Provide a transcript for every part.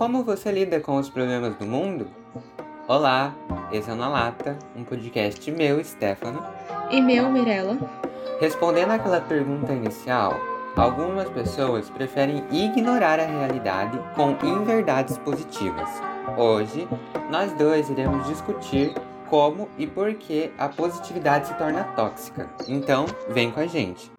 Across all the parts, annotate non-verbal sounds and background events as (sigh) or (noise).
Como você lida com os problemas do mundo? Olá, esse é o Na Lata, um podcast meu, Stefano. E meu, Mirella. Respondendo àquela pergunta inicial, algumas pessoas preferem ignorar a realidade com inverdades positivas. Hoje, nós dois iremos discutir como e por que a positividade se torna tóxica. Então, vem com a gente.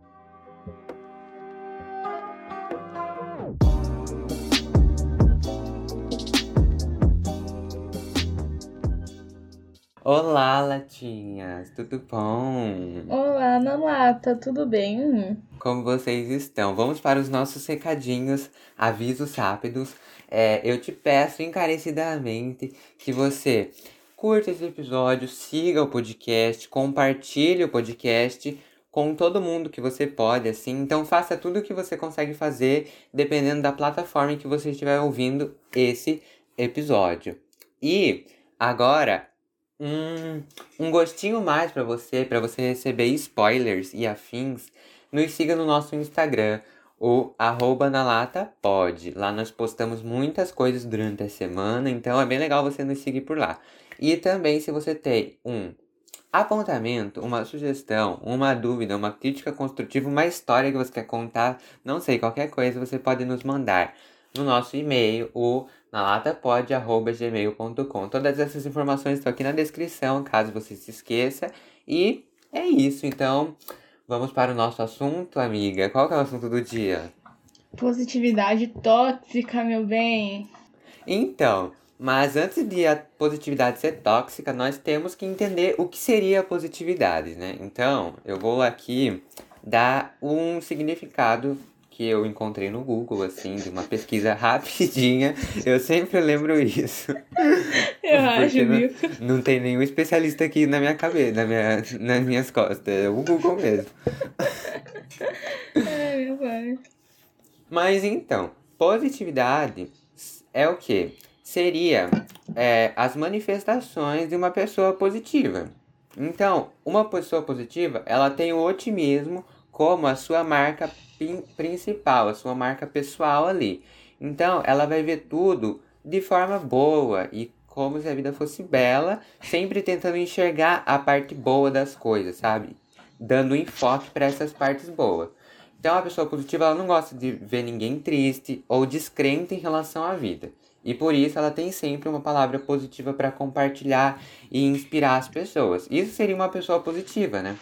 Olá, latinhas, tudo bom? Olá, Nanata, tudo bem? Como vocês estão? Vamos para os nossos recadinhos, avisos rápidos. É, eu te peço encarecidamente que você curta esse episódio, siga o podcast, compartilhe o podcast com todo mundo que você pode, assim. Então faça tudo o que você consegue fazer, dependendo da plataforma em que você estiver ouvindo esse episódio. E agora um, um gostinho mais para você, para você receber spoilers e afins, nos siga no nosso Instagram, o arroba na lata pode. Lá nós postamos muitas coisas durante a semana, então é bem legal você nos seguir por lá. E também se você tem um apontamento, uma sugestão, uma dúvida, uma crítica construtiva, uma história que você quer contar, não sei, qualquer coisa, você pode nos mandar no nosso e-mail, o nalatapod.gmail.com. Todas essas informações estão aqui na descrição, caso você se esqueça. E é isso, então vamos para o nosso assunto, amiga. Qual é o assunto do dia? Positividade tóxica, meu bem. Então, mas antes de a positividade ser tóxica, nós temos que entender o que seria a positividade, né? Então, eu vou aqui dar um significado que eu encontrei no Google, assim, de uma pesquisa (laughs) rapidinha. Eu sempre lembro isso. (laughs) Eu acho, viu? Não, não tem nenhum especialista aqui na minha cabeça, na minha, nas minhas costas. É o Google mesmo. Ai, meu pai. Mas então, positividade é o que? Seria é, as manifestações de uma pessoa positiva. Então, uma pessoa positiva, ela tem o otimismo como a sua marca principal, a sua marca pessoal ali. Então, ela vai ver tudo de forma boa e como se a vida fosse bela, sempre tentando enxergar a parte boa das coisas, sabe? Dando enfoque para essas partes boas. Então, a pessoa positiva ela não gosta de ver ninguém triste ou descrente em relação à vida. E por isso ela tem sempre uma palavra positiva para compartilhar e inspirar as pessoas. Isso seria uma pessoa positiva, né?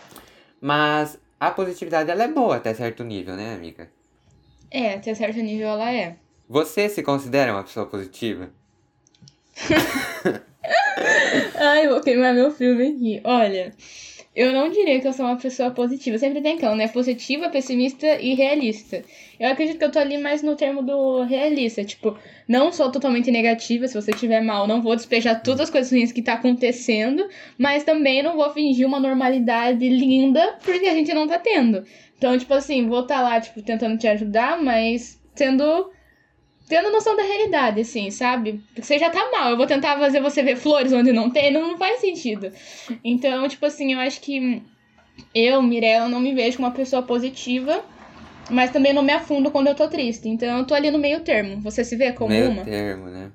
Mas a positividade ela é boa até certo nível, né, amiga? É, até certo nível ela é. Você se considera uma pessoa positiva? (laughs) Ai, vou queimar meu filme aqui. Olha, eu não diria que eu sou uma pessoa positiva. Sempre tem aquela, né? Positiva, pessimista e realista. Eu acredito que eu tô ali mais no termo do realista. Tipo, não sou totalmente negativa. Se você estiver mal, não vou despejar todas as coisas ruins que tá acontecendo. Mas também não vou fingir uma normalidade linda porque a gente não tá tendo. Então, tipo assim, vou estar tá lá, tipo, tentando te ajudar, mas tendo tendo noção da realidade, assim, sabe? Porque você já tá mal, eu vou tentar fazer você ver flores onde não tem, não, não faz sentido. Então, tipo assim, eu acho que eu, Mirella, não me vejo como uma pessoa positiva, mas também não me afundo quando eu tô triste. Então, eu tô ali no meio termo. Você se vê como meio uma? Meio termo, né?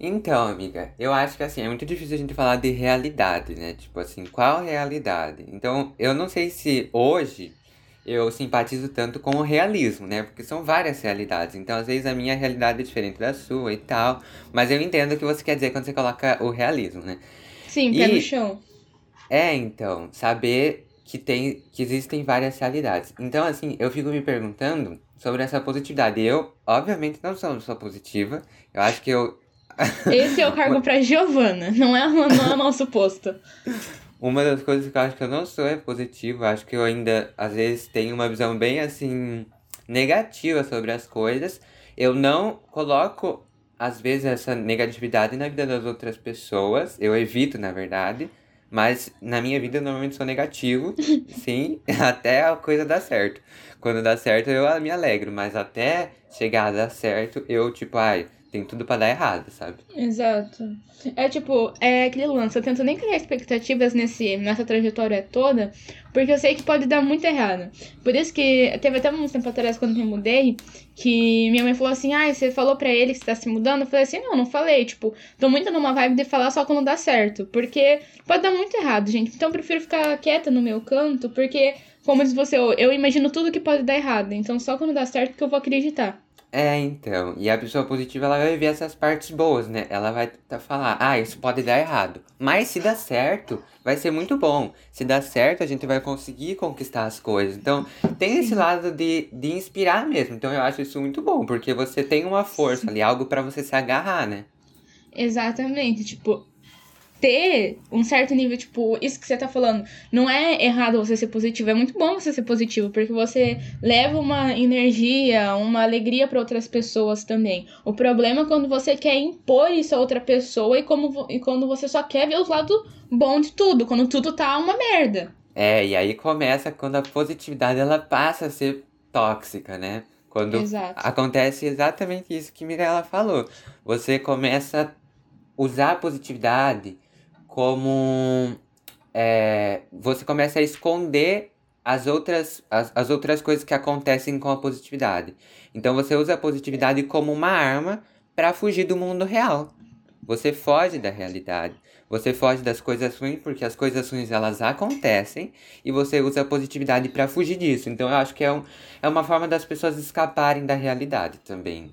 Então, amiga, eu acho que assim, é muito difícil a gente falar de realidade, né? Tipo assim, qual realidade? Então, eu não sei se hoje eu simpatizo tanto com o realismo, né? Porque são várias realidades. Então, às vezes, a minha realidade é diferente da sua e tal. Mas eu entendo o que você quer dizer quando você coloca o realismo, né? Sim, pé e... no chão. É, então, saber que, tem, que existem várias realidades. Então, assim, eu fico me perguntando sobre essa positividade. Eu, obviamente, não sou uma pessoa positiva. Eu acho que eu. Esse é o (laughs) cargo pra Giovana, não é, não é o nosso posto. Uma das coisas que eu acho que eu não sou é positivo. Acho que eu ainda, às vezes, tenho uma visão bem assim negativa sobre as coisas. Eu não coloco, às vezes, essa negatividade na vida das outras pessoas. Eu evito, na verdade. Mas na minha vida eu normalmente sou negativo, (laughs) sim, (laughs) até a coisa dar certo. Quando dá certo eu me alegro, mas até chegar a dar certo, eu tipo, ai, tem tudo para dar errado, sabe? Exato. É tipo, é aquele lance, eu tento nem criar expectativas nesse, nessa trajetória toda, porque eu sei que pode dar muito errado. Por isso que teve até um tempo atrás quando me mudei, que minha mãe falou assim: "Ah, você falou para ele que você tá se mudando?" Eu falei assim: "Não, não falei, tipo, tô muito numa vibe de falar só quando dá certo, porque pode dar muito errado, gente. Então eu prefiro ficar quieta no meu canto, porque como diz você, eu, eu imagino tudo que pode dar errado, então só quando dá certo que eu vou acreditar." É, então. E a pessoa positiva, ela vai ver essas partes boas, né? Ela vai falar, ah, isso pode dar errado. Mas se dá certo, vai ser muito bom. Se dá certo, a gente vai conseguir conquistar as coisas. Então, tem esse lado de, de inspirar mesmo. Então, eu acho isso muito bom, porque você tem uma força ali, algo para você se agarrar, né? Exatamente. Tipo, ter um certo nível, tipo, isso que você tá falando, não é errado você ser positivo, é muito bom você ser positivo, porque você leva uma energia, uma alegria para outras pessoas também. O problema é quando você quer impor isso a outra pessoa e, como, e quando você só quer ver os lados bons de tudo, quando tudo tá uma merda. É, e aí começa quando a positividade ela passa a ser tóxica, né? Quando Exato. acontece exatamente isso que Mirella falou. Você começa a usar a positividade como é, você começa a esconder as outras, as, as outras coisas que acontecem com a positividade. Então você usa a positividade como uma arma para fugir do mundo real. Você foge da realidade. Você foge das coisas ruins porque as coisas ruins elas acontecem e você usa a positividade para fugir disso. Então eu acho que é, um, é uma forma das pessoas escaparem da realidade também.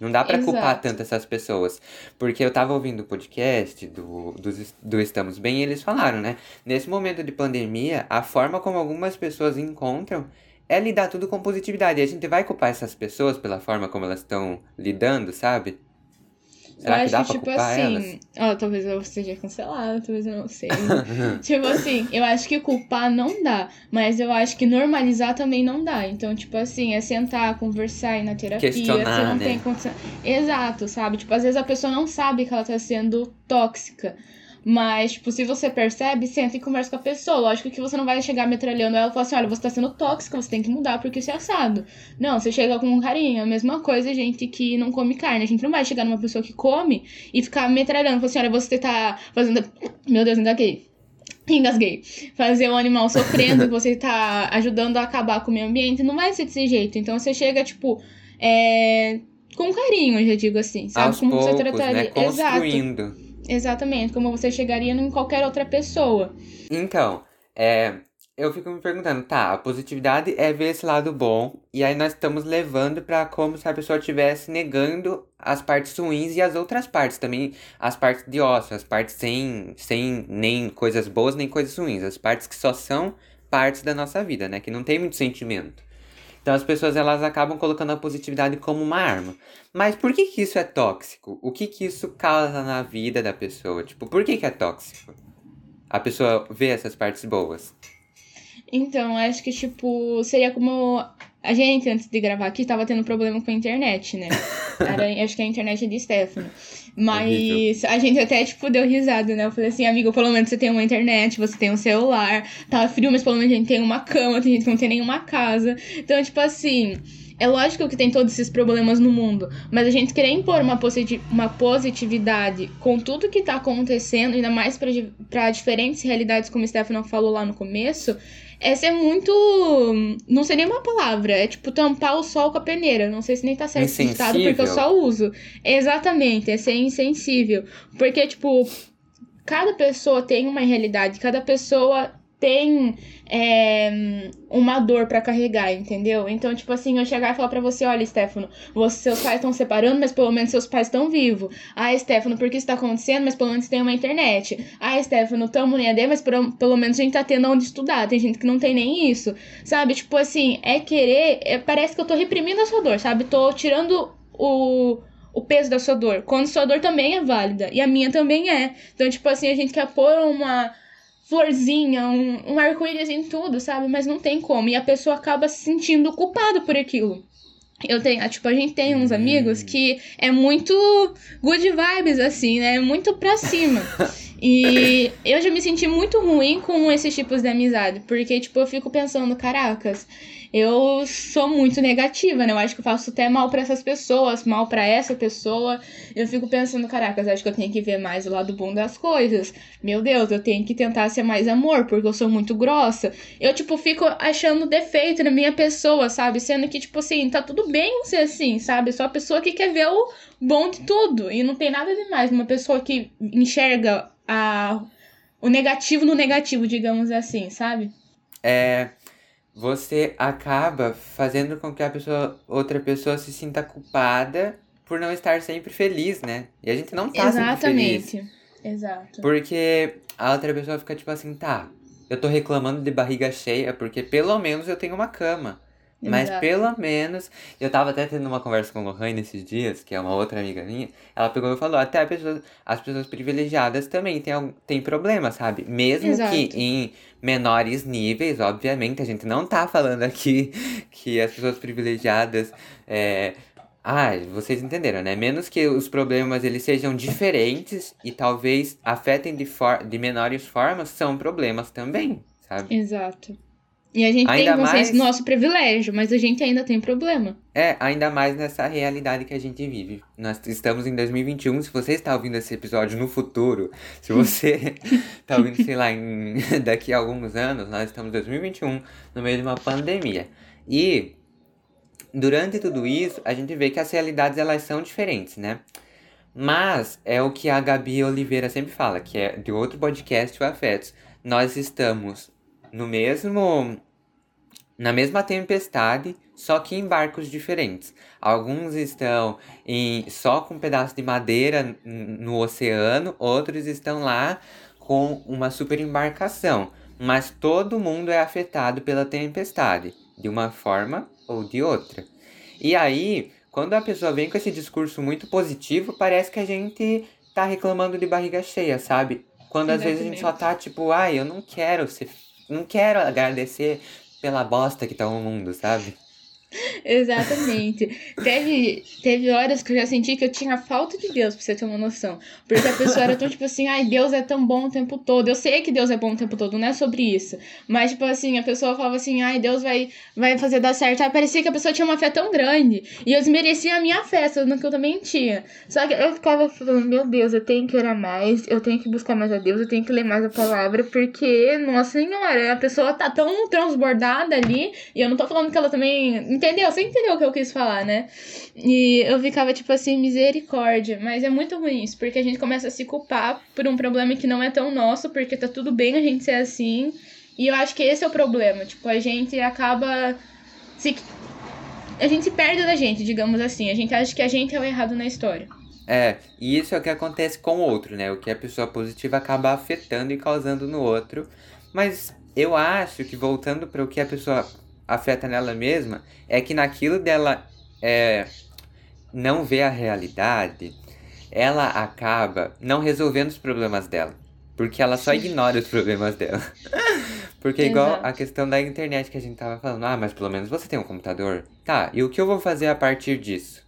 Não dá para culpar tanto essas pessoas. Porque eu tava ouvindo o podcast do, do, do Estamos Bem e eles falaram, né? Nesse momento de pandemia, a forma como algumas pessoas encontram é lidar tudo com positividade. E a gente vai culpar essas pessoas pela forma como elas estão lidando, sabe? Será eu que dá acho pra que, tipo assim. Ó, talvez eu seja cancelada, talvez eu não sei. (laughs) tipo assim, eu acho que culpar não dá. Mas eu acho que normalizar também não dá. Então, tipo assim, é sentar, conversar, ir na terapia. Questionar, você não né? tem condição. Exato, sabe? Tipo, às vezes a pessoa não sabe que ela tá sendo tóxica. Mas, tipo, se você percebe, senta e conversa com a pessoa. Lógico que você não vai chegar metralhando ela e falar assim: olha, você tá sendo tóxica, você tem que mudar porque isso é assado. Não, você chega com um carinho. A mesma coisa, gente que não come carne. A gente não vai chegar numa pessoa que come e ficar metralhando. Falar assim: olha, você tá fazendo. (sniffs) Meu Deus, aqui. Engasguei. Fazer o animal sofrendo, (laughs) você tá ajudando a acabar com o meio ambiente. Não vai ser desse jeito. Então você chega, tipo, é. Com carinho, eu já digo assim, sabe? Aos Como poucos, você trataria. né? Construindo. Exatamente, como você chegaria em qualquer outra pessoa. Então, é, eu fico me perguntando, tá, a positividade é ver esse lado bom, e aí nós estamos levando pra como se a pessoa estivesse negando as partes ruins e as outras partes também, as partes de ócio, as partes sem, sem nem coisas boas nem coisas ruins, as partes que só são partes da nossa vida, né, que não tem muito sentimento. Então as pessoas elas acabam colocando a positividade como uma arma. Mas por que que isso é tóxico? O que que isso causa na vida da pessoa? Tipo, por que que é tóxico? A pessoa vê essas partes boas. Então, acho que, tipo, seria como. A gente, antes de gravar aqui, tava tendo problema com a internet, né? (laughs) Era, acho que a internet é de Stefano. Mas a gente até, tipo, deu risada, né? Eu falei assim, amigo, pelo menos você tem uma internet, você tem um celular, tá frio, mas pelo menos a gente tem uma cama, tem gente que não tem nenhuma casa. Então, tipo assim. É lógico que tem todos esses problemas no mundo, mas a gente querer impor uma, uma positividade com tudo que tá acontecendo, ainda mais para diferentes realidades, como o Stefano falou lá no começo, é ser muito. Não sei nem uma palavra. É tipo tampar o sol com a peneira. Não sei se nem tá certo esse ditado, porque eu só uso. Exatamente, é ser insensível. Porque, tipo, cada pessoa tem uma realidade, cada pessoa tem é, uma dor para carregar, entendeu? Então, tipo assim, eu chegar e falar pra você, olha, Stefano, você, seus pais estão separando, mas pelo menos seus pais estão vivos. Ah, Stefano, por que isso tá acontecendo? Mas pelo menos tem uma internet. Ah, Stefano, tamo nem AD, mas pelo, pelo menos a gente tá tendo onde estudar. Tem gente que não tem nem isso, sabe? Tipo assim, é querer... É, parece que eu tô reprimindo a sua dor, sabe? Tô tirando o o peso da sua dor, quando sua dor também é válida, e a minha também é. Então, tipo assim, a gente quer pôr uma florzinha, um, um arco-íris em tudo, sabe? Mas não tem como. E a pessoa acaba se sentindo culpada por aquilo. Eu tenho, tipo, a gente tem uns amigos que é muito good vibes, assim, né? Muito pra cima. E eu já me senti muito ruim com esses tipos de amizade. Porque, tipo, eu fico pensando, caracas, eu sou muito negativa, né? Eu acho que eu faço até mal para essas pessoas, mal para essa pessoa. Eu fico pensando, caracas, acho que eu tenho que ver mais o lado bom das coisas. Meu Deus, eu tenho que tentar ser mais amor, porque eu sou muito grossa. Eu, tipo, fico achando defeito na minha pessoa, sabe? Sendo que, tipo assim, tá tudo bem ser assim, sabe? Sou a pessoa que quer ver o bom de tudo. E não tem nada demais uma pessoa que enxerga a, o negativo no negativo, digamos assim, sabe? É você acaba fazendo com que a pessoa, outra pessoa se sinta culpada por não estar sempre feliz, né? E a gente não tá Exatamente. sempre feliz. Exato. Porque a outra pessoa fica tipo assim, tá, eu tô reclamando de barriga cheia porque pelo menos eu tenho uma cama. Mas Exato. pelo menos, eu tava até tendo uma conversa com a Lohane nesses dias, que é uma outra amiga minha, ela pegou e falou, até a pessoa- as pessoas privilegiadas também têm, algum- têm problema, sabe? Mesmo Exato. que em menores níveis, obviamente, a gente não tá falando aqui (laughs) que as pessoas privilegiadas, é... Ah, vocês entenderam, né? Menos que os problemas eles sejam diferentes e talvez afetem de, for de menores formas, são problemas também, sabe? Exato. E a gente Ainda tem vocês mais- nosso privilégio, mas a gente ainda tem problema. É, ainda mais nessa realidade que a gente vive. Nós estamos em 2021. Se você está ouvindo esse episódio no futuro, se você está (laughs) ouvindo, sei lá, em, (laughs) daqui a alguns anos, nós estamos em 2021, no meio de uma pandemia. E durante tudo isso, a gente vê que as realidades elas são diferentes, né? Mas é o que a Gabi Oliveira sempre fala, que é de outro podcast, o Afetos. Nós estamos no mesmo na mesma tempestade, só que em barcos diferentes. Alguns estão em só com um pedaço de madeira no oceano, outros estão lá com uma super embarcação. Mas todo mundo é afetado pela tempestade, de uma forma ou de outra. E aí, quando a pessoa vem com esse discurso muito positivo, parece que a gente tá reclamando de barriga cheia, sabe? Quando às vezes a gente só tá tipo, ai, eu não quero ser. Não quero agradecer pela bosta que tá o mundo, sabe? (laughs) Exatamente. teve, teve horas que eu já senti que eu tinha falta de Deus, pra você ter uma noção. Porque a pessoa era tão (laughs) tipo assim, ai, Deus é tão bom o tempo todo. Eu sei que Deus é bom o tempo todo, não é sobre isso. Mas, tipo assim, a pessoa falava assim, ai, Deus vai, vai fazer dar certo. Aí parecia que a pessoa tinha uma fé tão grande. E eu desmerecia a minha fé, sendo que eu também tinha. Só que eu ficava falando, meu Deus, eu tenho que orar mais, eu tenho que buscar mais a Deus, eu tenho que ler mais a palavra, porque, nossa senhora, a pessoa tá tão transbordada ali, e eu não tô falando que ela também. Entendeu? Você entendeu o que eu quis falar, né? E eu ficava tipo assim, misericórdia. Mas é muito ruim isso, porque a gente começa a se culpar por um problema que não é tão nosso, porque tá tudo bem a gente ser assim. E eu acho que esse é o problema. Tipo, a gente acaba se. A gente se perde da gente, digamos assim. A gente acha que a gente é o errado na história. É, e isso é o que acontece com o outro, né? O que a pessoa positiva acaba afetando e causando no outro. Mas eu acho que voltando para o que a pessoa afeta nela mesma, é que naquilo dela é, não ver a realidade, ela acaba não resolvendo os problemas dela. Porque ela só (laughs) ignora os problemas dela. (laughs) Porque igual Exato. a questão da internet que a gente tava falando, ah, mas pelo menos você tem um computador. Tá, e o que eu vou fazer a partir disso?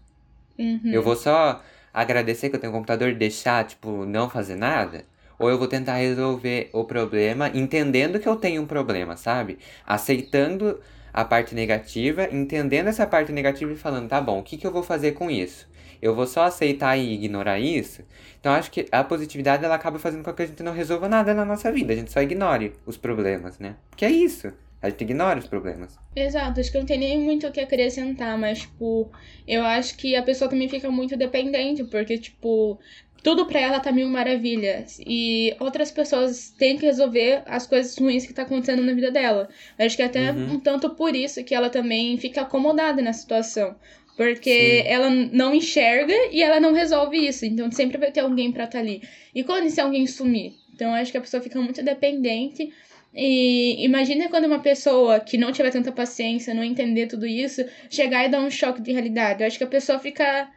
Uhum. Eu vou só agradecer que eu tenho um computador e deixar, tipo, não fazer nada? Ou eu vou tentar resolver o problema entendendo que eu tenho um problema, sabe? Aceitando a parte negativa, entendendo essa parte negativa e falando, tá bom, o que, que eu vou fazer com isso? Eu vou só aceitar e ignorar isso? Então acho que a positividade ela acaba fazendo com que a gente não resolva nada na nossa vida, a gente só ignore os problemas, né? Porque é isso, a gente ignora os problemas. Exato, acho que não tem nem muito o que acrescentar, mas, tipo, eu acho que a pessoa também fica muito dependente, porque, tipo, tudo pra ela tá mil maravilhas. E outras pessoas têm que resolver as coisas ruins que tá acontecendo na vida dela. Eu acho que é até Uhum. um tanto por isso que ela também fica acomodada na situação. Porque Sim. ela não enxerga e ela não resolve isso. Então sempre vai ter alguém pra estar ali. E quando esse alguém sumir? Então acho que a pessoa fica muito dependente. E imagina quando uma pessoa que não tiver tanta paciência, não entender tudo isso, chegar e dar um choque de realidade. Eu acho que a pessoa fica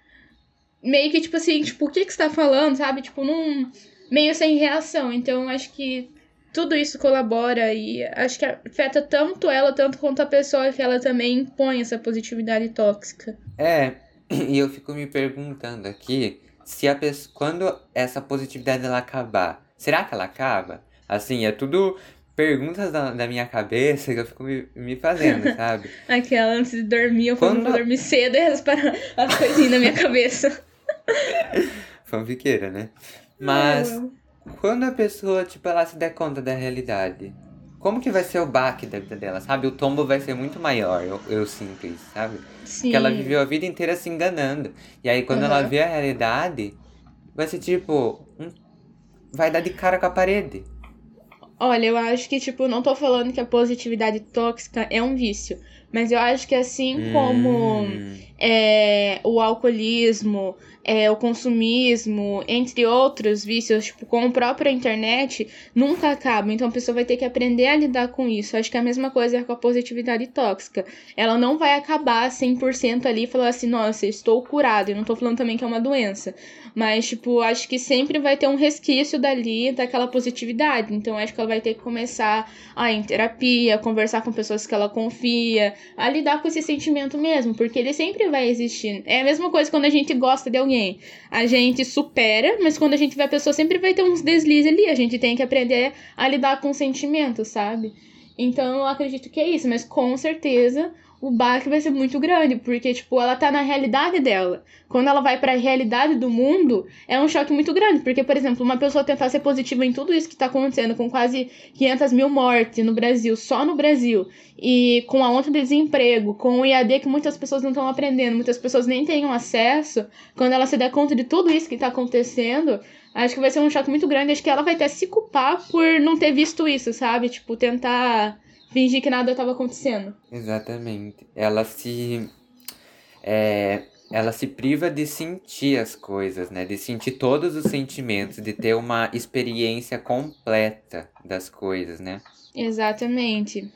meio que tipo assim, tipo, o que que você tá falando, sabe? Tipo, num meio sem reação. Então acho que tudo isso colabora e acho que afeta tanto ela, tanto quanto a pessoa que ela também impõe essa positividade tóxica. É, e eu fico me perguntando aqui se a pessoa, quando essa positividade ela acabar, será que ela acaba? Assim, é tudo perguntas da, da minha cabeça que eu fico me, me fazendo, sabe? (laughs) Aquela antes de dormir, eu Quando... vou dormir cedo e as, as coisinhas na minha cabeça. (laughs) Fanfiqueira, né? Mas quando a pessoa, tipo, ela se der conta da realidade, como que vai ser o baque da vida dela, sabe? O tombo vai ser muito maior, eu, eu sinto isso, sabe? Sim. Porque ela viveu a vida inteira se enganando. E aí quando uhum. ela vê a realidade, vai ser tipo. Um, vai dar de cara com a parede. Olha, eu acho que, tipo, não tô falando que a positividade tóxica é um vício. Mas eu acho que assim hum. como é, o alcoolismo, é, o consumismo, entre outros vícios, tipo, com a própria internet, nunca acaba. Então a pessoa vai ter que aprender a lidar com isso. Acho que é a mesma coisa com a positividade tóxica. Ela não vai acabar 100% ali e falar assim, nossa, estou curado. E não tô falando também que é uma doença. Mas, tipo, acho que sempre vai ter um resquício dali daquela positividade. Então acho que ela vai ter que começar a ir em terapia, conversar com pessoas que ela confia, a lidar com esse sentimento mesmo, porque ele sempre vai existir. É a mesma coisa quando a gente gosta de alguém. A gente supera, mas quando a gente vê a pessoa, sempre vai ter uns deslizes ali. A gente tem que aprender a lidar com o sentimento, sabe? Então eu acredito que é isso, mas com certeza o baque vai ser muito grande, porque, tipo, ela tá na realidade dela. Quando ela vai para a realidade do mundo, é um choque muito grande, porque, por exemplo, uma pessoa tentar ser positiva em tudo isso que tá acontecendo, com quase 500 mil mortes no Brasil, só no Brasil, e com a onda de desemprego, com o IAD que muitas pessoas não estão aprendendo, muitas pessoas nem têm acesso, quando ela se der conta de tudo isso que tá acontecendo, acho que vai ser um choque muito grande. Acho que ela vai até se culpar por não ter visto isso, sabe? Tipo, tentar fingir que nada estava acontecendo. Exatamente. Ela se. É, ela se priva de sentir as coisas, né? De sentir todos os sentimentos, de ter uma experiência completa das coisas, né? Exatamente.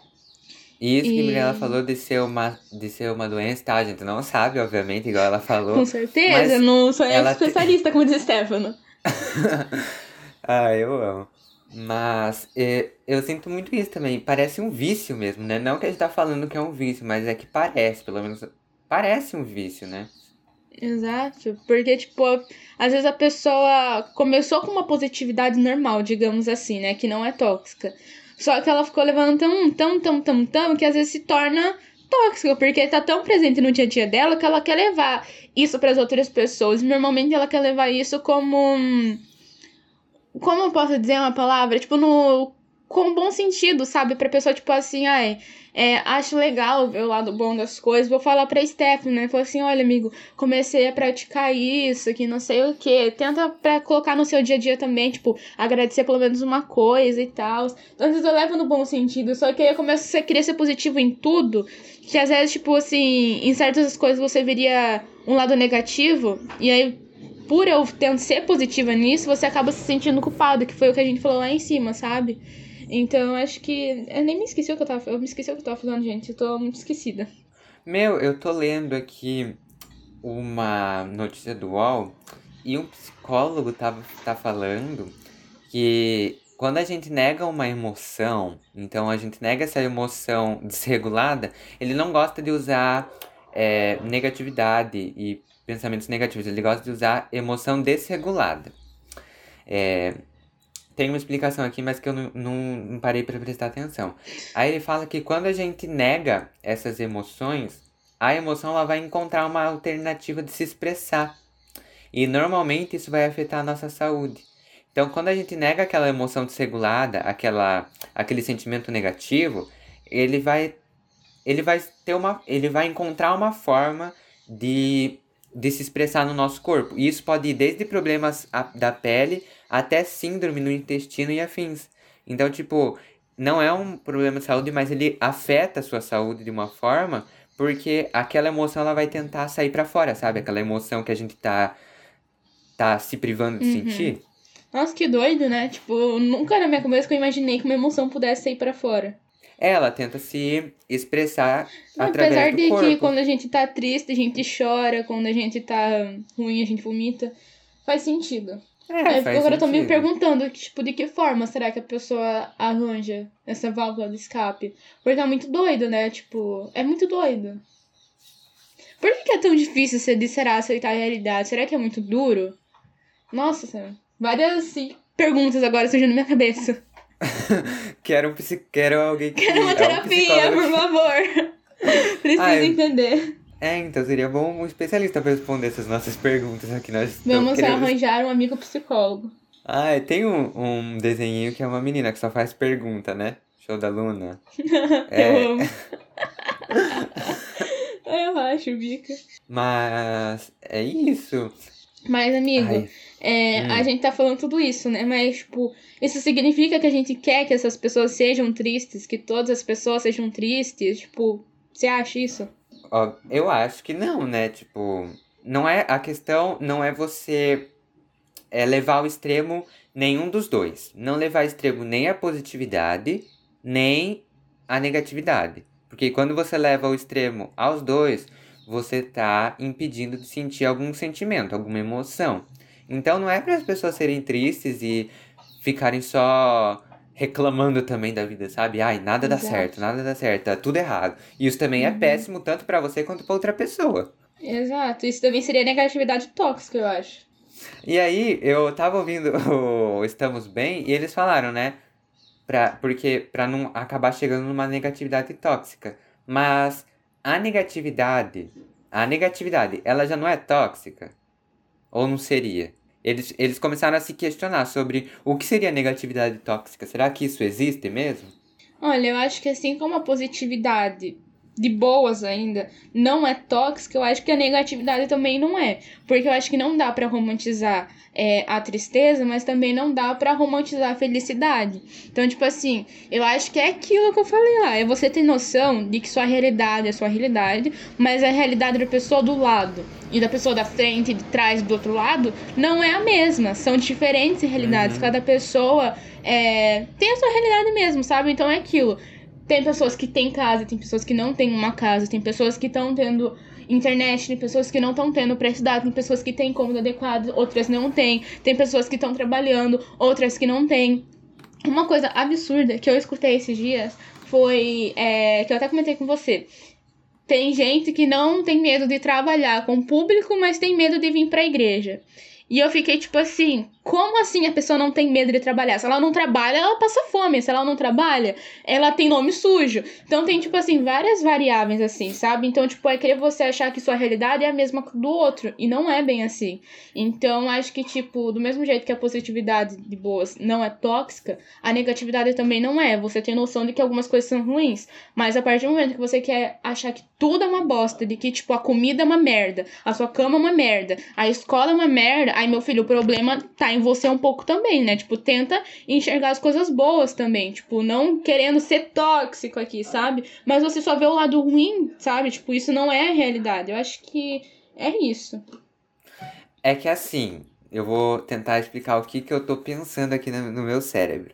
Isso que a falou de ser, uma, de ser uma doença, tá? A gente não sabe, obviamente, igual ela falou. (laughs) Com certeza, não sou especialista, te... como diz Stefano. (laughs) ah, eu amo. Mas é, eu sinto muito isso também. Parece um vício mesmo, né? Não que a gente tá falando que é um vício, mas é que parece, pelo menos. Parece um vício, né? Exato. Porque, tipo, às vezes a pessoa começou com uma positividade normal, digamos assim, né? Que não é tóxica. Só que ela ficou levando tão, tão, tão, tão, tão, que às vezes se torna tóxica, porque tá tão presente no dia a dia dela que ela quer levar isso para as outras pessoas. Normalmente ela quer levar isso como como eu posso dizer uma palavra? Tipo, no. Com bom sentido, sabe? Pra pessoa, tipo assim, ai, é, acho legal ver o lado bom das coisas. Vou falar pra Stephanie, né? Falei assim: olha, amigo, comecei a praticar isso, que não sei o que. Tenta pra colocar no seu dia a dia também, tipo, agradecer pelo menos uma coisa e tal. Então, às vezes eu levo no bom sentido, só que aí eu começo a querer ser positivo em tudo, que às vezes, tipo assim, em certas coisas você veria um lado negativo, e aí por eu tendo ser positiva nisso, você acaba se sentindo culpado, que foi o que a gente falou lá em cima, sabe? Então, acho que. Eu nem me esqueci o que eu tava. Eu me esqueci o que eu tava falando, gente. Eu tô muito esquecida. Meu, eu tô lendo aqui uma notícia do UOL e um psicólogo tava, tá falando que quando a gente nega uma emoção, então a gente nega essa emoção desregulada, ele não gosta de usar é, negatividade e pensamentos negativos. Ele gosta de usar emoção desregulada. É, tem uma explicação aqui, mas que eu não, não, parei para prestar atenção. Aí ele fala que quando a gente nega essas emoções, a emoção ela vai encontrar uma alternativa de se expressar. E normalmente isso vai afetar a nossa saúde. Então, quando a gente nega aquela emoção desregulada, aquela, aquele sentimento negativo, ele vai ele vai ter uma ele vai encontrar uma forma de de se expressar no nosso corpo. E isso pode ir desde problemas da pele até síndrome no intestino e afins. Então, tipo, não é um problema de saúde, mas ele afeta a sua saúde de uma forma porque aquela emoção ela vai tentar sair para fora, sabe? Aquela emoção que a gente tá tá se privando de uhum. sentir. Nossa, que doido, né? Tipo, nunca na minha cabeça que eu imaginei que uma emoção pudesse sair para fora. Ela tenta se expressar através Apesar do de corpo. que quando a gente tá triste, a gente chora, quando a gente tá ruim, a gente vomita. Faz sentido. É, é faz agora eu tô me perguntando, tipo, de que forma será que a pessoa arranja essa válvula de escape? Porque é muito doido, né? Tipo, é muito doido. Por que, que é tão difícil ser de será aceitar a realidade? Será que é muito duro? Nossa, várias assim, perguntas agora surgindo na minha cabeça. (laughs) quero, um psi... quero alguém que. Quero uma é um terapia, por favor. (laughs) Preciso Ai, entender. É, então seria bom um especialista pra responder essas nossas perguntas aqui. Nós Vamos querendo- arranjar um amigo psicólogo. Ah, tem um, um desenhinho que é uma menina que só faz pergunta, né? Show da Luna. (laughs) É. Eu amo. Eu acho, Bica. Mas é isso. Mas, amigo, é, Hum. a gente tá falando tudo isso, né? Mas, tipo, isso significa que a gente quer que essas pessoas sejam tristes, que todas as pessoas sejam tristes? Tipo, você acha isso? ó, eu acho que não, né? Tipo, não é a questão, não é você é, levar ao extremo nenhum dos dois. Não levar ao extremo nem a positividade, nem a negatividade. Porque quando você leva ao extremo aos dois, você tá impedindo de sentir algum sentimento, alguma emoção. Então não é para as pessoas serem tristes e ficarem só reclamando também da vida, sabe? Ai, nada dá Exato. certo, nada dá certo, tá tudo errado. E isso também é Uhum. péssimo tanto pra você quanto pra outra pessoa. Exato. Isso também seria negatividade tóxica, eu acho. E aí, eu tava ouvindo (laughs) o Estamos Bem e eles falaram, né? Pra, porque pra não acabar chegando numa negatividade tóxica. Mas a negatividade, a negatividade, ela já não é tóxica? Ou não seria? Eles, eles começaram a se questionar sobre o que seria negatividade tóxica. Será que isso existe mesmo? Olha, eu acho que assim como a positividade de boas ainda não é tóxica, eu acho que a negatividade também não é. Porque eu acho que não dá pra romantizar é, a tristeza, mas também não dá pra romantizar a felicidade. Então, tipo assim, eu acho que é aquilo que eu falei lá. É você ter noção de que sua realidade é sua realidade, mas a realidade da pessoa do lado e da pessoa da frente, de trás, do outro lado, não é a mesma. São diferentes realidades. Uhum. Cada pessoa é, tem a sua realidade mesmo, sabe? Então é aquilo. Tem pessoas que têm casa, tem pessoas que não têm uma casa, tem pessoas que estão tendo internet, tem pessoas que não estão tendo pré-estudado, tem pessoas que têm cômodo adequado, outras não têm, tem pessoas que estão trabalhando, outras que não têm. Uma coisa absurda que eu escutei esses dias foi. é, que eu até comentei com você. Tem gente que não tem medo de trabalhar com o público, mas tem medo de vir pra igreja. E eu fiquei tipo assim, como assim a pessoa não tem medo de trabalhar? Se ela não trabalha, ela passa fome. Se ela não trabalha, ela tem nome sujo. Então tem, tipo assim, várias variáveis assim, sabe? Então, tipo, é querer você achar que sua realidade é a mesma do outro. E não é bem assim. Então, acho que, tipo, do mesmo jeito que a positividade de boas não é tóxica, a negatividade também não é. Você tem noção de que algumas coisas são ruins. Mas a partir do momento que você quer achar que tudo é uma bosta, de que, tipo, a comida é uma merda, a sua cama é uma merda, a escola é uma merda, aí, meu filho, o problema tá em você um pouco também, né? Tipo, tenta enxergar as coisas boas também. Tipo, não querendo ser tóxico aqui, sabe? Mas você só vê o lado ruim, sabe? Tipo, isso não é a realidade. Eu acho que é isso. É que assim, eu vou tentar explicar o que, que eu tô pensando aqui no, no meu cérebro.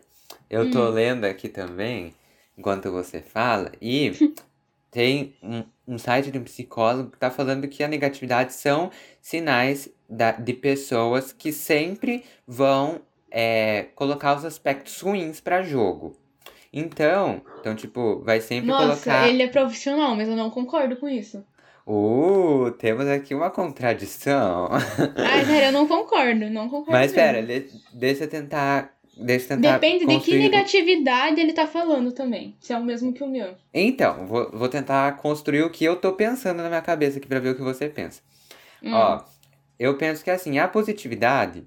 Eu tô lendo aqui também, enquanto você fala, e (laughs) tem um, um site de um psicólogo que tá falando que a negatividade são sinais da, de pessoas que sempre vão é, colocar os aspectos ruins pra jogo. Então, então, tipo, vai sempre Nossa, colocar. ele é profissional, mas eu não concordo com isso. Uh, temos aqui uma contradição. Ai, (laughs) cara, eu não concordo, não concordo. Mas mesmo. pera, de- deixa eu tentar. Deixa eu tentar. Depende de que construir- negatividade ele tá falando também. Se é o mesmo que o meu. Então, vou, vou tentar construir o que eu tô pensando na minha cabeça aqui pra ver o que você pensa. Hum. Ó, eu penso que assim, a positividade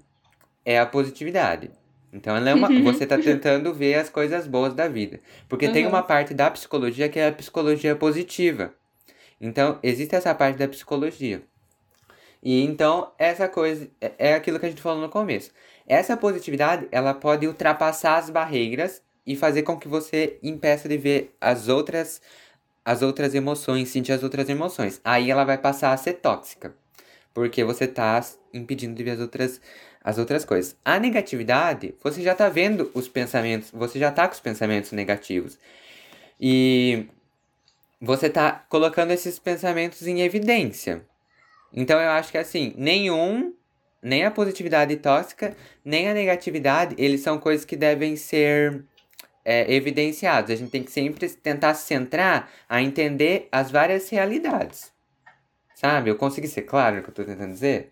é a positividade. Então, ela é uma, (laughs) você tá tentando ver as coisas boas da vida. Porque tem Uhum. uma parte da psicologia que é a psicologia positiva. Então, existe essa parte da psicologia. E então, essa coisa é- é aquilo que a gente falou no começo. Essa positividade, ela pode ultrapassar as barreiras e fazer com que você impeça de ver as outras as outras emoções, sentir as outras emoções. Aí ela vai passar a ser tóxica, porque você tá impedindo de ver as outras as outras coisas. A negatividade, você já tá vendo os pensamentos, você já tá com os pensamentos negativos. E você tá colocando esses pensamentos em evidência. Então eu acho que assim, nenhum, nem a positividade tóxica, nem a negatividade, eles são coisas que devem ser é, evidenciados. A gente tem que sempre tentar se centrar a entender as várias realidades. Sabe? Eu consegui ser claro no que eu tô tentando dizer?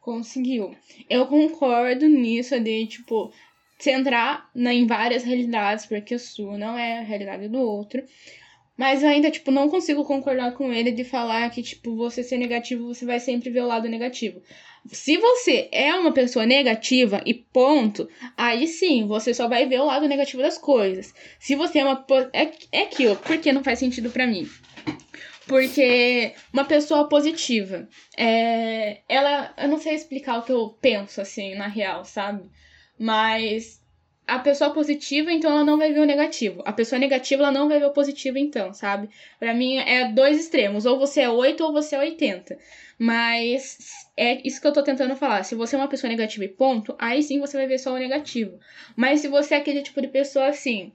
Conseguiu. Eu concordo nisso de, tipo, centrar em várias realidades, porque a sua não é a realidade do outro. Mas ainda, tipo, não consigo concordar com ele de falar que, tipo, você ser negativo, você vai sempre ver o lado negativo. Se você é uma pessoa negativa e ponto, aí sim, você só vai ver o lado negativo das coisas. Se você é uma. É, é aquilo, porque não faz sentido para mim. Porque uma pessoa positiva, é, ela. Eu não sei explicar o que eu penso, assim, na real, sabe? Mas a pessoa positiva, então ela não vai ver o negativo. A pessoa negativa, ela não vai ver o positivo, então, sabe? Para mim é dois extremos. Ou você é 8 ou você é 80. Mas é isso que eu tô tentando falar. Se você é uma pessoa negativa e ponto, aí sim você vai ver só o negativo. Mas se você é aquele tipo de pessoa assim,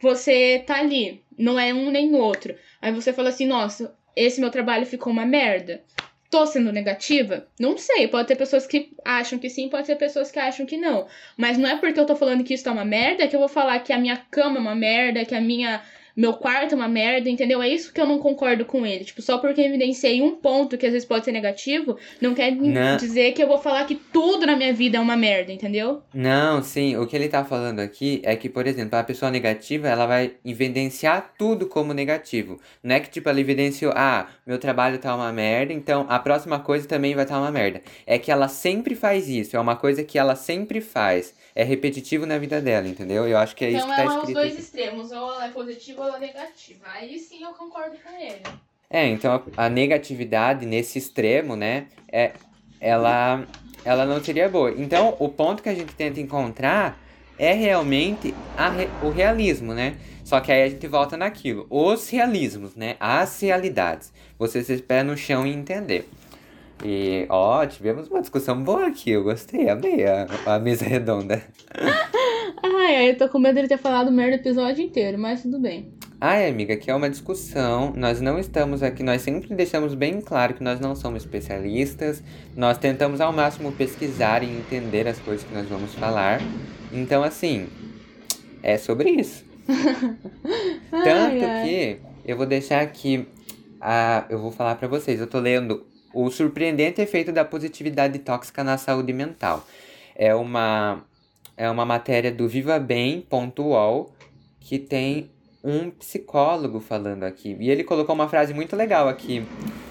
você tá ali, não é um nem outro. Aí você fala assim, nossa, esse meu trabalho ficou uma merda. Tô sendo negativa? Não sei. Pode ter pessoas que acham que sim, pode ter pessoas que acham que não. Mas não é porque eu tô falando que isso tá uma merda que eu vou falar que a minha cama é uma merda, que a minha meu quarto é uma merda, entendeu? É isso que eu não concordo com ele. Tipo, só porque eu evidenciei um ponto que às vezes pode ser negativo, não quer não. dizer que eu vou falar que tudo na minha vida é uma merda, entendeu? Não, sim. O que ele tá falando aqui é que, por exemplo, a pessoa negativa, ela vai evidenciar tudo como negativo. Não é que, tipo, ela evidenciou, ah, meu trabalho tá uma merda, então a próxima coisa também vai estar tá uma merda. É que ela sempre faz isso, é uma coisa que ela sempre faz é repetitivo na vida dela, entendeu? Eu acho que é então, isso que tá escrito. Então é os dois aqui. extremos, ou ela é positiva ou ela é negativa. Aí sim eu concordo com ele. É, então a, a negatividade nesse extremo, né, é, ela, ela não seria boa. Então o ponto que a gente tenta encontrar é realmente a, o realismo, né? Só que aí a gente volta naquilo. Os realismos, né? As realidades. Você se pé no chão e entender. E, ó, tivemos uma discussão boa aqui. Eu gostei, amei a, a mesa redonda. ai, eu tô com medo de ter falado merda o episódio inteiro, mas tudo bem. Ai, amiga, aqui é uma discussão. Nós não estamos aqui, nós sempre deixamos bem claro que nós não somos especialistas. Nós tentamos ao máximo pesquisar e entender as coisas que nós vamos falar. Então, assim, é sobre isso. (laughs) Tanto ai. que eu vou deixar aqui. A, eu vou falar para vocês. Eu tô lendo o surpreendente efeito da positividade tóxica na saúde mental. É uma, é uma matéria do vivabem.ol que tem um psicólogo falando aqui. E ele colocou uma frase muito legal aqui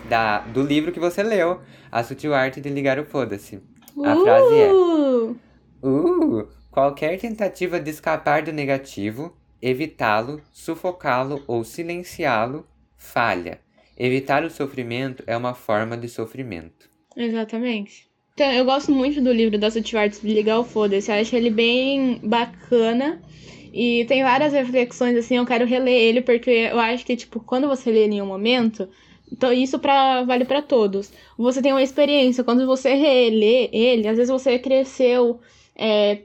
da, do livro que você leu, A Sutil Arte de Ligar o Foda-se. A uh! frase é: uh, Qualquer tentativa de escapar do negativo, evitá-lo, sufocá-lo ou silenciá-lo falha. Evitar o sofrimento é uma forma de sofrimento. Exatamente. Então, eu gosto muito do livro da de Ligar o Foda-se. Eu acho ele bem bacana. E tem várias reflexões, assim, eu quero reler ele, porque eu acho que, tipo, quando você lê em um momento, então isso pra, vale para todos. Você tem uma experiência, quando você relê ele, às vezes você cresceu é,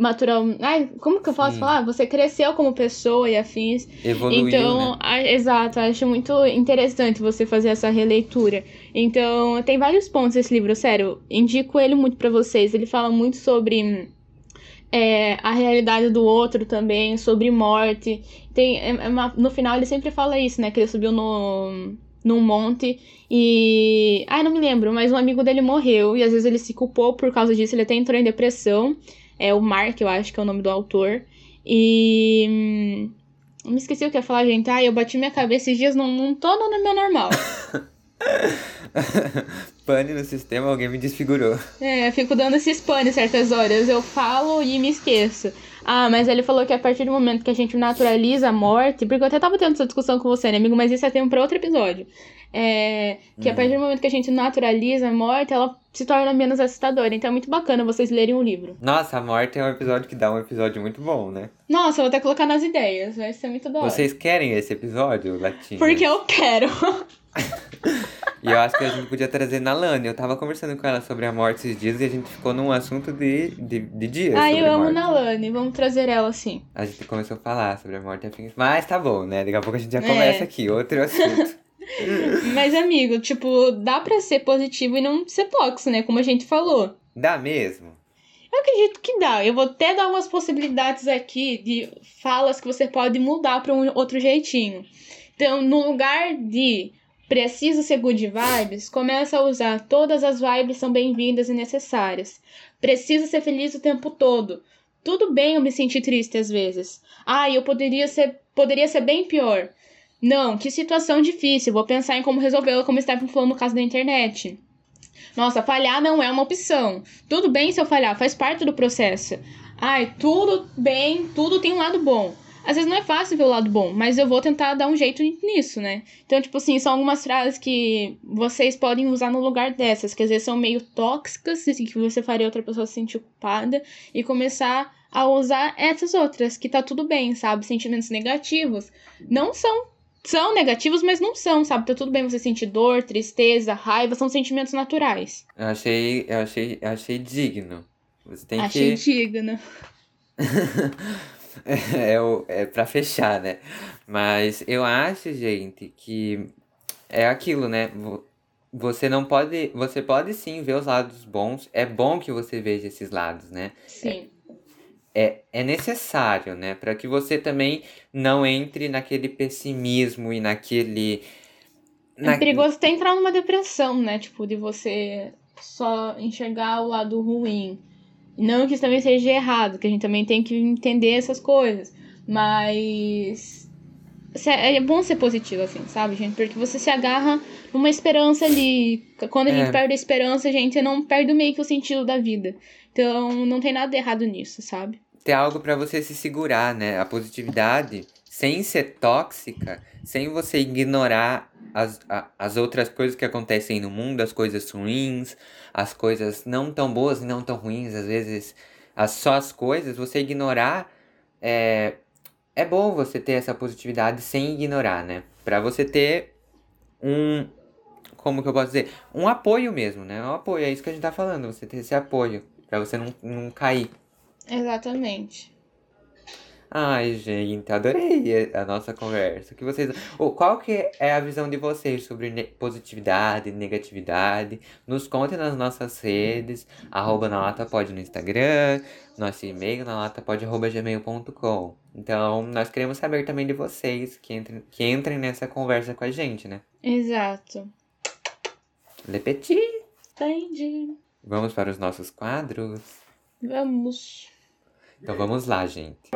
natural. Ai, como que eu posso Sim. falar? Você cresceu como pessoa e afins. Evoluiu, então, né? a, exato, acho muito interessante você fazer essa releitura. Então, tem vários pontos esse livro, sério. Indico ele muito para vocês. Ele fala muito sobre é, a realidade do outro também, sobre morte. Tem, é, é uma, no final ele sempre fala isso, né? Que ele subiu no num monte e. Ai, não me lembro, mas um amigo dele morreu e às vezes ele se culpou por causa disso, ele até entrou em depressão é o Mark, eu acho que é o nome do autor. E. Hum, me esqueci o que ia falar, gente. Ah, eu bati minha cabeça esses dias, não, não tô no meu normal. (laughs) pane no sistema, alguém me desfigurou. É, eu fico dando esses panes certas horas. Eu falo e me esqueço. Ah, mas ele falou que a partir do momento que a gente naturaliza a morte, porque eu até tava tendo essa discussão com você, né, amigo? Mas isso é tempo pra outro episódio. É, que hum. a partir do momento que a gente naturaliza a morte, ela se torna menos assustadora. Então é muito bacana vocês lerem o livro. Nossa, a morte é um episódio que dá um episódio muito bom, né? Nossa, vou até colocar nas ideias. Vai ser muito da Vocês querem esse episódio, Latinha? Porque eu quero. (laughs) e eu acho que a gente podia trazer na Lani. Eu tava conversando com ela sobre a morte esses dias e a gente ficou num assunto de, de, de dias. Ah, eu amo. Nalane. Vamos trazer ela sim. A gente começou a falar sobre a morte afins. Mas tá bom, né? Daqui a pouco a gente já é. começa aqui, outro assunto. (laughs) (laughs) Mas, amigo, tipo, dá pra ser positivo e não ser tóxico, né? Como a gente falou. Dá mesmo? Eu acredito que dá. Eu vou até dar umas possibilidades aqui de falas que você pode mudar para um outro jeitinho. Então, no lugar de preciso ser good vibes, começa a usar todas as vibes são bem-vindas e necessárias. Preciso ser feliz o tempo todo. tudo bem eu me sentir triste às vezes. Ah, eu poderia ser, poderia ser bem pior. Não, que situação difícil. Vou pensar em como resolvê-la, como está falando no caso da internet. Nossa, falhar não é uma opção. Tudo bem se eu falhar, faz parte do processo. Ai, tudo bem, tudo tem um lado bom. Às vezes não é fácil ver o lado bom, mas eu vou tentar dar um jeito nisso, né? Então, tipo assim, são algumas frases que vocês podem usar no lugar dessas, que às vezes são meio tóxicas, e que você faria outra pessoa se sentir culpada, e começar a usar essas outras, que tá tudo bem, sabe? Sentimentos negativos não são são negativos, mas não são, sabe? Tá tudo bem você sentir dor, tristeza, raiva, são sentimentos naturais. Eu achei, eu achei, eu achei digno. Você tem Achei que. digno. (laughs) é, o- é pra fechar, né? Mas eu acho, gente, que é aquilo, né? Vo- Você não pode. Você pode sim ver os lados bons. É bom que você veja esses lados, né? Sim. É, é necessário, né? Para que você também não entre naquele pessimismo e naquele. É perigoso até entrar numa depressão, né? Tipo, de você só enxergar o lado ruim. Não que isso também seja errado, que a gente também tem que entender essas coisas. Mas. se- É bom ser positivo, assim, sabe, gente? Porque você se agarra numa esperança ali. Quando a É. gente perde a esperança, a gente não perde meio que o sentido da vida. Então, não tem nada de errado nisso, sabe? ter algo para você se segurar, né? A positividade, sem ser tóxica, sem você ignorar as, a- as outras coisas que acontecem no mundo, as coisas ruins, as coisas não tão boas e não tão ruins, às vezes as, só as coisas, você ignorar é, é bom você ter essa positividade sem ignorar, né? Para você ter um como que eu posso dizer? Um apoio mesmo, né? Um apoio, é isso que a gente tá falando, você ter esse apoio, para você não, não cair. Exatamente. Ai, gente, adorei a nossa conversa. Que vocês, oh, qual que é a visão de vocês sobre ne- positividade, negatividade? Nos contem nas nossas redes, arroba na lata pode no Instagram, nosso e-mail na lata pode arroba gmail.com. Então, nós queremos saber também de vocês que entrem, que entrem nessa conversa com a gente, né? Exato. Le petit. Entendi. Vamos para os nossos quadros? Vamos. Então vamos lá, gente.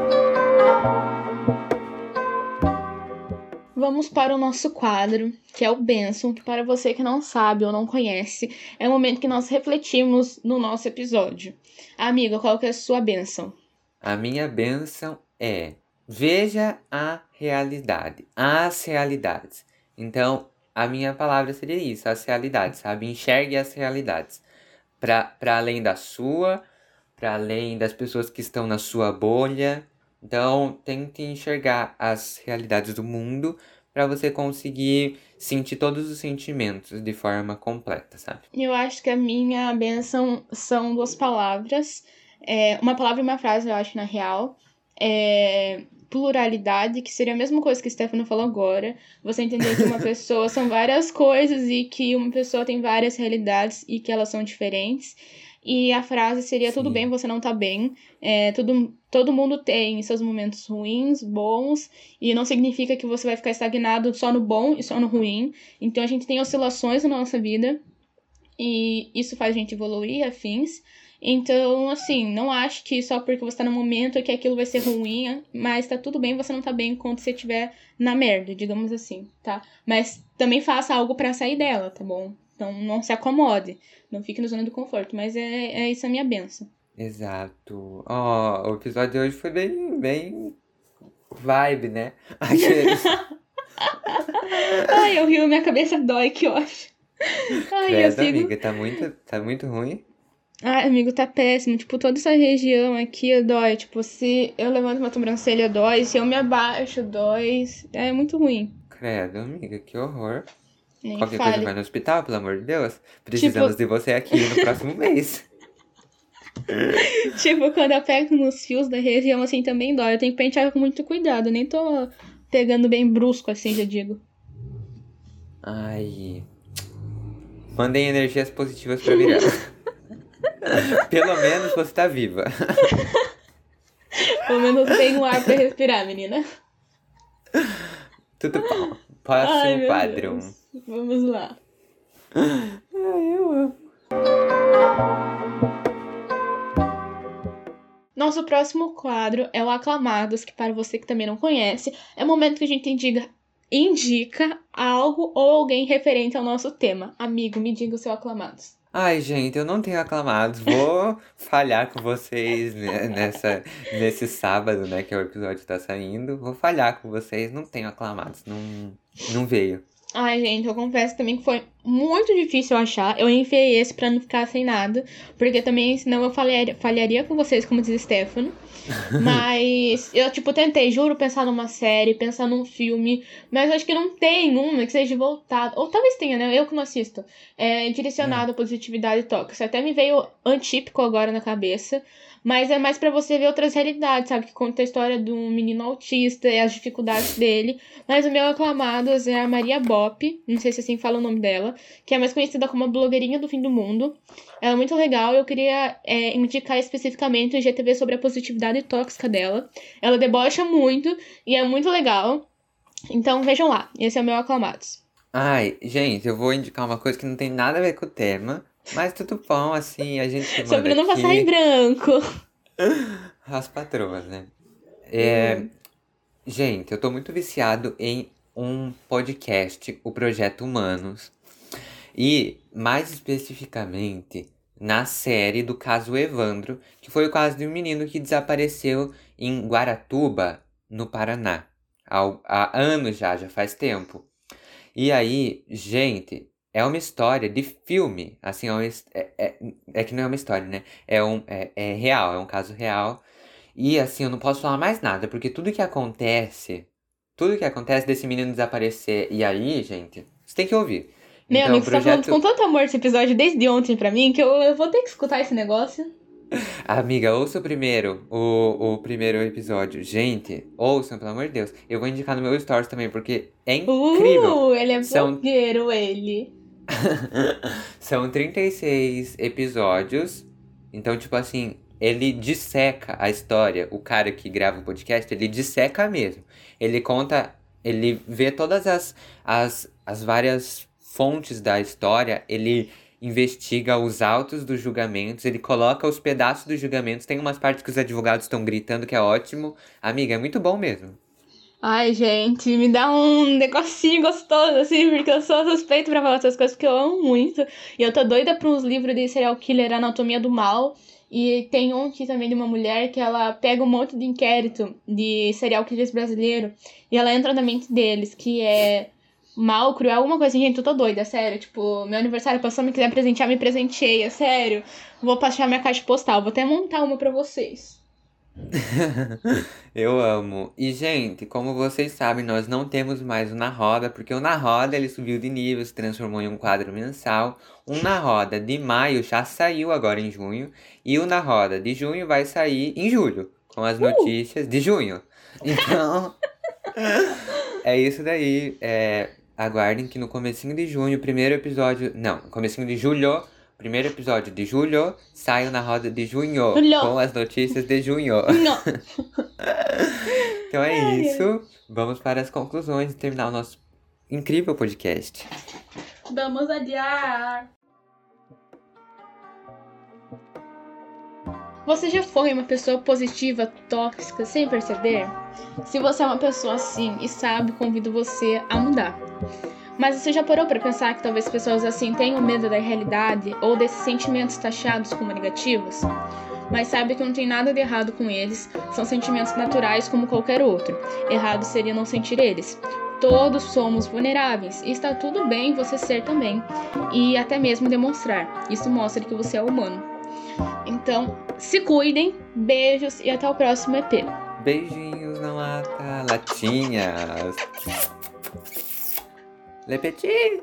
Vamos para o nosso quadro, que é o Benção, que para você que não sabe ou não conhece, é o momento que nós refletimos no nosso episódio. Amiga, qual que é a sua benção? A minha bênção é veja a realidade, as realidades. Então, a minha palavra seria isso, as realidades, sabe? Enxergue as realidades. Para além da sua, para além das pessoas que estão na sua bolha. Então, tente enxergar as realidades do mundo para você conseguir sentir todos os sentimentos de forma completa, sabe? Eu acho que a minha benção são duas palavras. É, uma palavra e uma frase, eu acho, na real. É, pluralidade, que seria a mesma coisa que o Stefano falou agora. Você entender que uma pessoa (laughs) são várias coisas e que uma pessoa tem várias realidades e que elas são diferentes. E a frase seria: tudo Sim. bem, você não tá bem. É, tudo, todo mundo tem seus momentos ruins, bons, e não significa que você vai ficar estagnado só no bom e só no ruim. Então a gente tem oscilações na nossa vida e isso faz a gente evoluir, afins. Então, assim, não acho que só porque você tá no momento que aquilo vai ser ruim, mas tá tudo bem você não tá bem quando você estiver na merda, digamos assim, tá? Mas também faça algo pra sair dela, tá bom? Então não se acomode, não fique na zona do conforto, mas é, é isso a minha benção. Exato. Ó, o episódio de hoje foi bem, bem vibe, né? Aqueles- (laughs) Ai, eu rio, minha cabeça dói, que ótimo. (laughs) Ai, eu Credo, sigo. amiga, tá muito, tá muito ruim. Ai, amigo, tá péssimo. Tipo, toda essa região aqui dói. Tipo, se eu levanto uma sobrancelha, dói. Se eu me abaixo, dói. É muito ruim. Credo, amiga, que horror. Nem Qualquer coisa fale. vai no hospital, pelo amor de Deus. Precisamos de você aqui no próximo (laughs) mês. Tipo, quando eu pego nos fios da região, assim, também dói. Eu tenho que pentear com muito cuidado. Eu nem tô pegando bem brusco, assim, já digo. Ai. Mandem energias positivas pra virar. (laughs) (laughs) pelo menos você tá viva. Pelo menos tem um ar pra respirar, menina. Tudo bom. Próximo quadro. Deus. Vamos lá. Ai, eu amo. Nosso próximo quadro é o Aclamados, que para você que também não conhece, é o momento que a gente indica, indica algo ou alguém referente ao nosso tema. Amigo, me diga o seu Aclamados. Ai, gente, eu não tenho aclamados. Vou falhar com vocês nessa, nesse sábado, né, que o episódio tá saindo. Vou falhar com vocês. Não tenho aclamados. Não, não veio. Ai, gente, eu confesso também que foi muito difícil achar. Eu enfiei esse pra não ficar sem nada. Porque também, senão eu falharia, falharia com vocês, como diz Stefano. (laughs) Mas eu, tipo, tentei, juro, pensar numa série, pensar num filme. Mas acho que não tem uma que seja voltada. Ou talvez tenha, né? Eu que não assisto. É direcionado à positividade tóxica. Até me veio antípico agora na cabeça. Mas é mais para você ver outras realidades, sabe? Que conta a história de um menino autista e as dificuldades dele. Mas o meu aclamado é a Maria Bop, não sei se assim fala o nome dela, que é mais conhecida como a blogueirinha do fim do mundo. Ela é muito legal, eu queria é, indicar especificamente o GTV sobre a positividade tóxica dela. Ela debocha muito e é muito legal. Então vejam lá, esse é o meu aclamados. Ai, gente, eu vou indicar uma coisa que não tem nada a ver com o tema, mas tudo bom, assim, a gente Sobre não aqui passar em branco. (laughs) as patroas, né? É, gente, eu tô muito viciado em um podcast, o Projeto Humanos. E, mais especificamente, na série do caso Evandro, que foi o caso de um menino que desapareceu em Guaratuba, no Paraná. Há, há anos já, já faz tempo. E aí, gente, é uma história de filme. Assim, é, é, é, é que não é uma história, né? É, um, é, é real, é um caso real. E assim, eu não posso falar mais nada, porque tudo que acontece, tudo que acontece desse menino desaparecer, e aí, gente, você tem que ouvir. Meu Então, amigo, o você tá falando projeto. com tanto amor esse episódio desde ontem pra mim que eu, eu vou ter que escutar esse negócio. (laughs) Amiga, ouça o primeiro, o, o primeiro episódio. Gente, ouçam, pelo amor de Deus. Eu vou indicar no meu stories também, porque é incrível. Uh, ele é São- blogueiro, ele. (laughs) São 36 episódios. Então, tipo assim, ele disseca a história. O cara que grava o podcast, ele disseca mesmo. Ele conta, ele vê todas as, as, as várias fontes da história, ele investiga os autos dos julgamentos, ele coloca os pedaços dos julgamentos. Tem umas partes que os advogados estão gritando que é ótimo. Amiga, é muito bom mesmo. Ai, gente, me dá um negocinho gostoso, assim, porque eu sou suspeita pra falar essas coisas, porque eu amo muito. E eu tô doida pra uns livros de serial killer, Anatomia do Mal. E tem um aqui também de uma mulher que ela pega um monte de inquérito de serial killers brasileiro e ela entra na mente deles, que é mal, cruel, alguma coisa assim, gente, eu tô doida, sério. Tipo, meu aniversário passou, me quiser presentear, me presenteia, sério. Vou passar minha caixa postal, vou até montar uma pra vocês. (laughs) Eu amo. E, gente, como vocês sabem, nós não temos mais o Na Roda, porque o Na Roda ele subiu de nível, se transformou em um quadro mensal. O Na Roda de maio já saiu agora em junho, e o Na Roda de junho vai sair em julho, com as notícias de junho. Então, (laughs) é isso daí. É, aguardem que no comecinho de junho, primeiro episódio. Não, comecinho de julho. Primeiro episódio de julho sai o na roda de junho, com as notícias de junho. (laughs) Então é Ai, isso. Vamos para as conclusões e terminar o nosso incrível podcast. Vamos adiar. Você já foi uma pessoa positiva, tóxica, sem perceber? Se você é uma pessoa assim e sabe, convido você a mudar. Mas você já parou para pensar que talvez pessoas assim tenham medo da realidade ou desses sentimentos taxados como negativos? Mas sabe que não tem nada de errado com eles, são sentimentos naturais como qualquer outro. Errado seria não sentir eles. Todos somos vulneráveis e está tudo bem você ser também e até mesmo demonstrar. Isso mostra que você é humano. Então, se cuidem, beijos e até o próximo EP. Beijinhos na lata, latinhas. Le petit.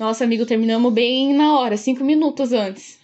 Nossa, amigo, terminamos bem na hora, cinco minutos antes.